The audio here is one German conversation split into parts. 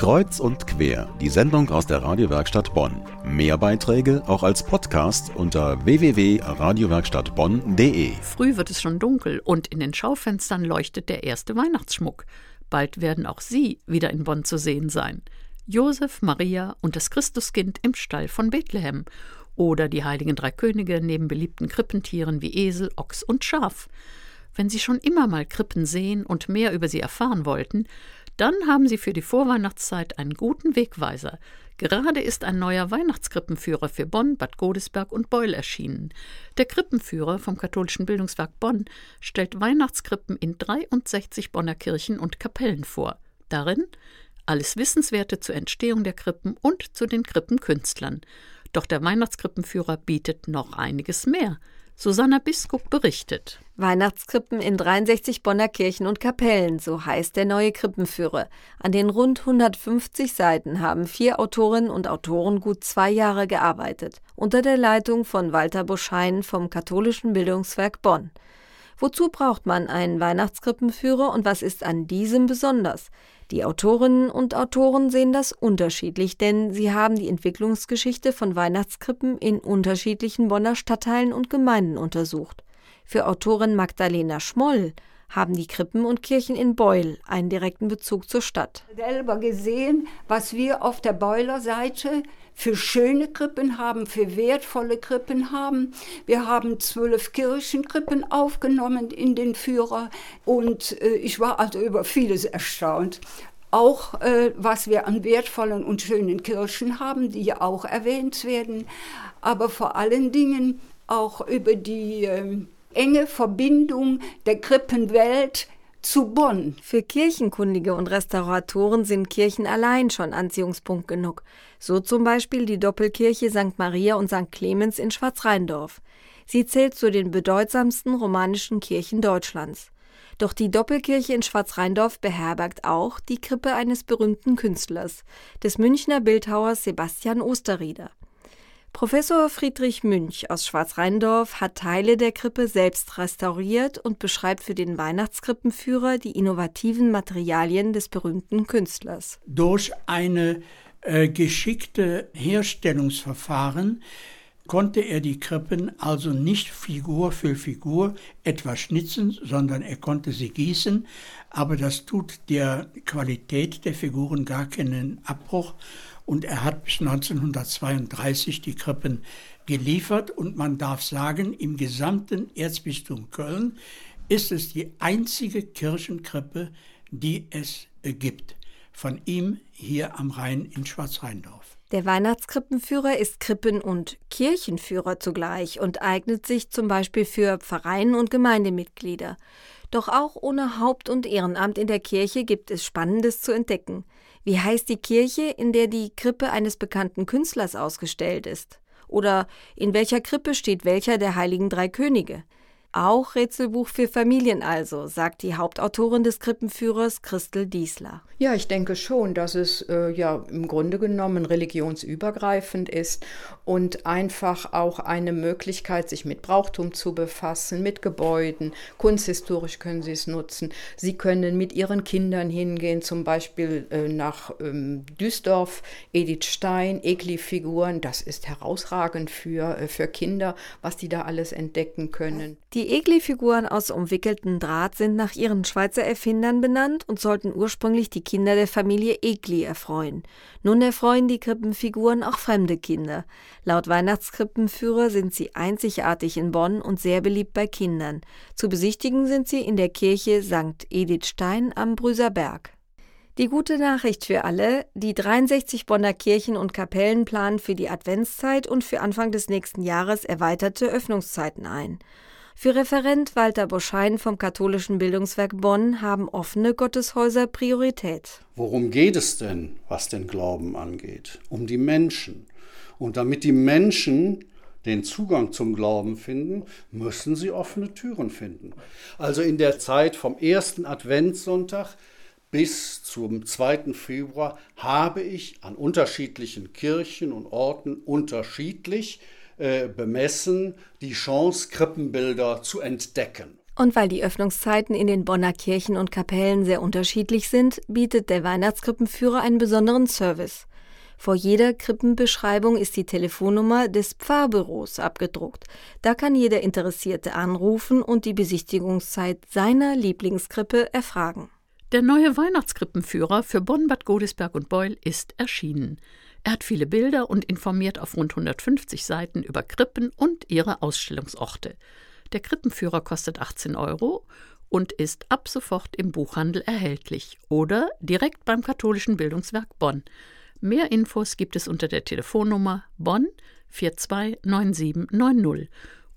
Kreuz und quer, die Sendung aus der Radiowerkstatt Bonn. Mehr Beiträge auch als Podcast unter www.radiowerkstattbonn.de. Früh wird es schon dunkel und in den Schaufenstern leuchtet der erste Weihnachtsschmuck. Bald werden auch Sie wieder in Bonn zu sehen sein. Josef, Maria und das Christuskind im Stall von Bethlehem oder die heiligen drei Könige neben beliebten Krippentieren wie Esel, Ochs und Schaf. Wenn Sie schon immer mal Krippen sehen und mehr über sie erfahren wollten, dann haben Sie für die Vorweihnachtszeit einen guten Wegweiser. Gerade ist ein neuer Weihnachtskrippenführer für Bonn, Bad Godesberg und Beul erschienen. Der Krippenführer vom Katholischen Bildungswerk Bonn stellt Weihnachtskrippen in 63 Bonner Kirchen und Kapellen vor. Darin alles Wissenswerte zur Entstehung der Krippen und zu den Krippenkünstlern. Doch der Weihnachtskrippenführer bietet noch einiges mehr. Susanna Biskup berichtet. Weihnachtskrippen in 63 Bonner Kirchen und Kapellen, so heißt der neue Krippenführer. An den rund 150 Seiten haben vier Autorinnen und Autoren gut zwei Jahre gearbeitet, unter der Leitung von Walter Buschein vom Katholischen Bildungswerk Bonn. Wozu braucht man einen Weihnachtskrippenführer und was ist an diesem besonders? Die Autorinnen und Autoren sehen das unterschiedlich, denn sie haben die Entwicklungsgeschichte von Weihnachtskrippen in unterschiedlichen Bonner Stadtteilen und Gemeinden untersucht. Für Autorin Magdalena Schmoll haben die Krippen und Kirchen in Beul einen direkten Bezug zur Stadt. Selber gesehen, was wir auf der Beuler Seite für schöne Krippen haben, für wertvolle Krippen haben. Wir haben zwölf Kirchenkrippen aufgenommen in den Führer und äh, ich war also über vieles erstaunt. Auch äh, was wir an wertvollen und schönen Kirchen haben, die ja auch erwähnt werden, aber vor allen Dingen auch über die äh, enge Verbindung der Krippenwelt zu Bonn. Für Kirchenkundige und Restauratoren sind Kirchen allein schon Anziehungspunkt genug. So zum Beispiel die Doppelkirche St. Maria und St. Clemens in Schwarzrheindorf. Sie zählt zu den bedeutsamsten romanischen Kirchen Deutschlands. Doch die Doppelkirche in Schwarzrheindorf beherbergt auch die Krippe eines berühmten Künstlers, des Münchner Bildhauers Sebastian Osterrieder. Professor Friedrich Münch aus Schwarzrheindorf hat Teile der Krippe selbst restauriert und beschreibt für den Weihnachtskrippenführer die innovativen Materialien des berühmten Künstlers. Durch eine äh, geschickte Herstellungsverfahren konnte er die Krippen also nicht Figur für Figur etwa schnitzen, sondern er konnte sie gießen, aber das tut der Qualität der Figuren gar keinen Abbruch und er hat bis 1932 die Krippen geliefert und man darf sagen, im gesamten Erzbistum Köln ist es die einzige Kirchenkrippe, die es gibt. Von ihm hier am Rhein in Schwarzrheindorf. Der Weihnachtskrippenführer ist Krippen- und Kirchenführer zugleich und eignet sich zum Beispiel für Pfarreien und Gemeindemitglieder. Doch auch ohne Haupt- und Ehrenamt in der Kirche gibt es Spannendes zu entdecken. Wie heißt die Kirche, in der die Krippe eines bekannten Künstlers ausgestellt ist? Oder in welcher Krippe steht welcher der heiligen drei Könige? Auch Rätselbuch für Familien also, sagt die Hauptautorin des Krippenführers Christel Diesler. Ja, ich denke schon, dass es äh, ja im Grunde genommen religionsübergreifend ist und einfach auch eine Möglichkeit, sich mit Brauchtum zu befassen, mit Gebäuden. Kunsthistorisch können Sie es nutzen. Sie können mit Ihren Kindern hingehen, zum Beispiel äh, nach ähm, Duisdorf, Edith Stein, Egli-Figuren. Das ist herausragend für, äh, für Kinder, was die da alles entdecken können. Die Egli-Figuren aus umwickeltem Draht sind nach ihren Schweizer Erfindern benannt und sollten ursprünglich die Kinder der Familie Egli erfreuen. Nun erfreuen die Krippenfiguren auch fremde Kinder. Laut Weihnachtskrippenführer sind sie einzigartig in Bonn und sehr beliebt bei Kindern. Zu besichtigen sind sie in der Kirche St. Edith Stein am Brüserberg. Die gute Nachricht für alle, die 63 Bonner Kirchen und Kapellen planen für die Adventszeit und für Anfang des nächsten Jahres erweiterte Öffnungszeiten ein. Für Referent Walter Boschein vom Katholischen Bildungswerk Bonn haben offene Gotteshäuser Priorität. Worum geht es denn, was den Glauben angeht? Um die Menschen. Und damit die Menschen den Zugang zum Glauben finden, müssen sie offene Türen finden. Also in der Zeit vom ersten Adventssonntag bis zum 2. Februar habe ich an unterschiedlichen Kirchen und Orten unterschiedlich äh, bemessen, die Chance, Krippenbilder zu entdecken. Und weil die Öffnungszeiten in den Bonner Kirchen und Kapellen sehr unterschiedlich sind, bietet der Weihnachtskrippenführer einen besonderen Service. Vor jeder Krippenbeschreibung ist die Telefonnummer des Pfarrbüros abgedruckt. Da kann jeder Interessierte anrufen und die Besichtigungszeit seiner Lieblingskrippe erfragen. Der neue Weihnachtskrippenführer für Bonn, Bad Godesberg und Beul ist erschienen. Er hat viele Bilder und informiert auf rund 150 Seiten über Krippen und ihre Ausstellungsorte. Der Krippenführer kostet 18 Euro und ist ab sofort im Buchhandel erhältlich oder direkt beim katholischen Bildungswerk Bonn. Mehr Infos gibt es unter der Telefonnummer Bonn 429790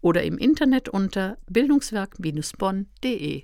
oder im Internet unter bildungswerk-bonn.de.